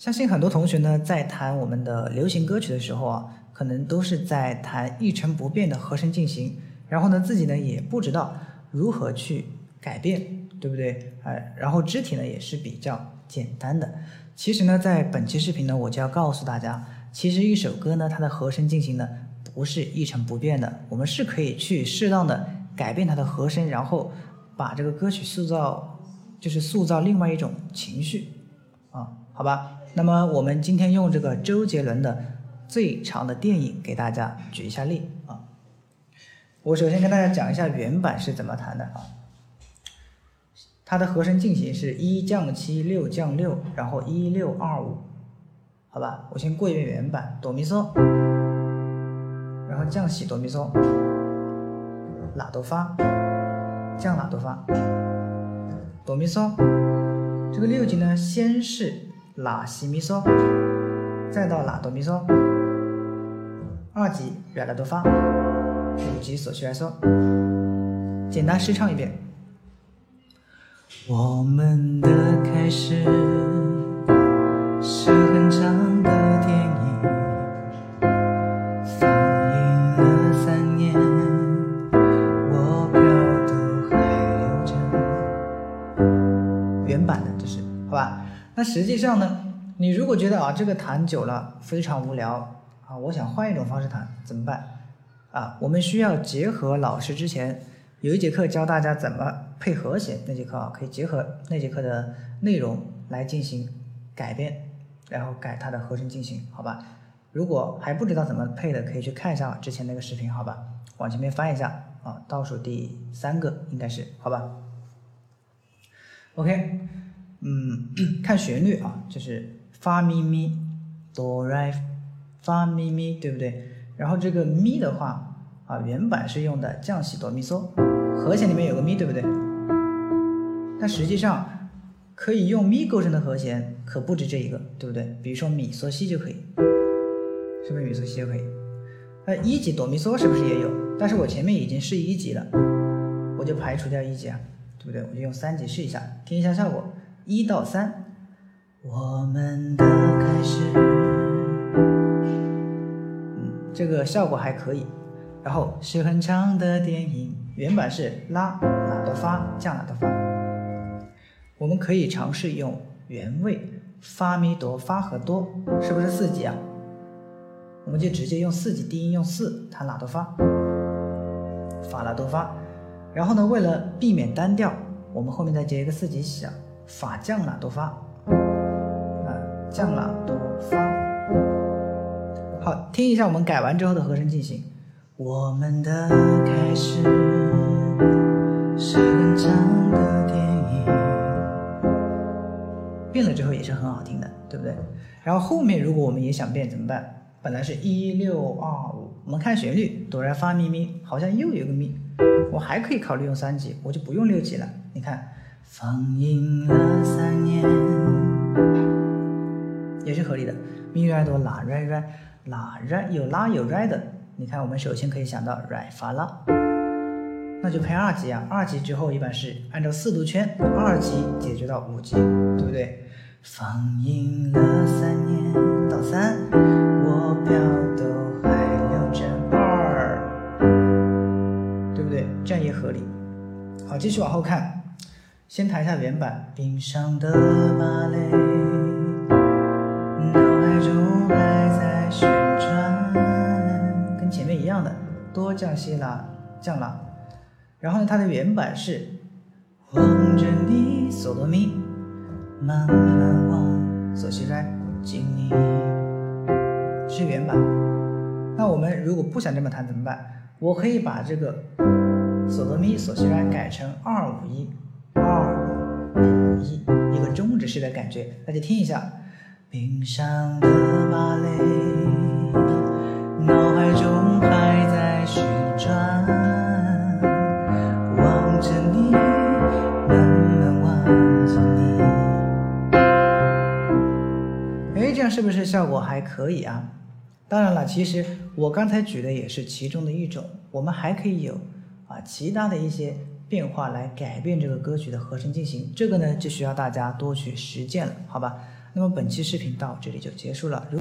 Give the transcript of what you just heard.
相信很多同学呢，在弹我们的流行歌曲的时候啊，可能都是在弹一成不变的和声进行，然后呢，自己呢也不知道如何去改变，对不对？哎，然后肢体呢也是比较简单的。其实呢，在本期视频呢，我就要告诉大家，其实一首歌呢，它的和声进行呢不是一成不变的，我们是可以去适当的改变它的和声，然后把这个歌曲塑造，就是塑造另外一种情绪啊，好吧？那么我们今天用这个周杰伦的最长的电影给大家举一下例啊。我首先跟大家讲一下原版是怎么弹的啊。它的和声进行是一降七六降六，然后一六二五，好吧？我先过一遍原版，哆咪嗦，然后降西哆咪嗦，拉哆发，降拉哆发，哆咪嗦。这个六级呢，先是。拉西咪嗦，再到拉哆咪嗦，二级来拉哆发，五级索西来嗦。简单试唱一遍。我们的开始好吧？那实际上呢，你如果觉得啊这个弹久了非常无聊啊，我想换一种方式弹怎么办？啊，我们需要结合老师之前有一节课教大家怎么配和弦，那节课啊可以结合那节课的内容来进行改变，然后改它的和声进行，好吧？如果还不知道怎么配的，可以去看一下之前那个视频，好吧？往前面翻一下啊，倒数第三个应该是，好吧？OK。嗯，看旋律啊，就是发咪咪哆来发咪咪，对不对？然后这个咪的话啊，原版是用的降西哆咪嗦，和弦里面有个咪，对不对？但实际上可以用咪构成的和弦可不止这一个，对不对？比如说咪嗦西就可以，是不是咪嗦西就可以？那一级哆咪嗦是不是也有？但是我前面已经是一级了，我就排除掉一级啊，对不对？我就用三级试一下，听一下效果。一到三，我们的开始，嗯，这个效果还可以。然后是很长的电影，原版是拉拉哆发降拉哆发，我们可以尝试用原位发咪哆发和哆，是不是四级啊？我们就直接用四级低音用四弹拉哆发，发拉哆发。然后呢，为了避免单调，我们后面再接一个四级小。法降拉哆发，啊，降拉哆发。好，听一下我们改完之后的和声进行。我们的开始是很长的电影，变了之后也是很好听的，对不对？然后后面如果我们也想变怎么办？本来是一六二五，我们看旋律，哆来发咪咪，好像又有个咪，我还可以考虑用三级，我就不用六级了。你看。放映了三年，也是合理的。咪来哆拉来来拉来有拉有来的。你看，我们首先可以想到来发拉，那就配二级啊。二级之后一般是按照四度圈，二级解决到五级，对不对？放映了三年到三，我票都还留着二，对不对？这样也合理。好，继续往后看。先弹一下原版。冰上的芭蕾，脑海中还在旋转，跟前面一样的，多降西拉降拉。然后呢，它的原版是望着你嗦哆咪，慢慢往嗦西来敬你，是原版。那我们如果不想这么弹怎么办？我可以把这个嗦哆咪嗦西来改成二五一。一一个中指式的感觉，大家听一下。冰上的芭蕾，脑海中还在旋转，望着你，慢慢忘记你。哎，这样是不是效果还可以啊？当然了，其实我刚才举的也是其中的一种，我们还可以有啊其他的一些。变化来改变这个歌曲的和声进行，这个呢就需要大家多去实践了，好吧？那么本期视频到这里就结束了。如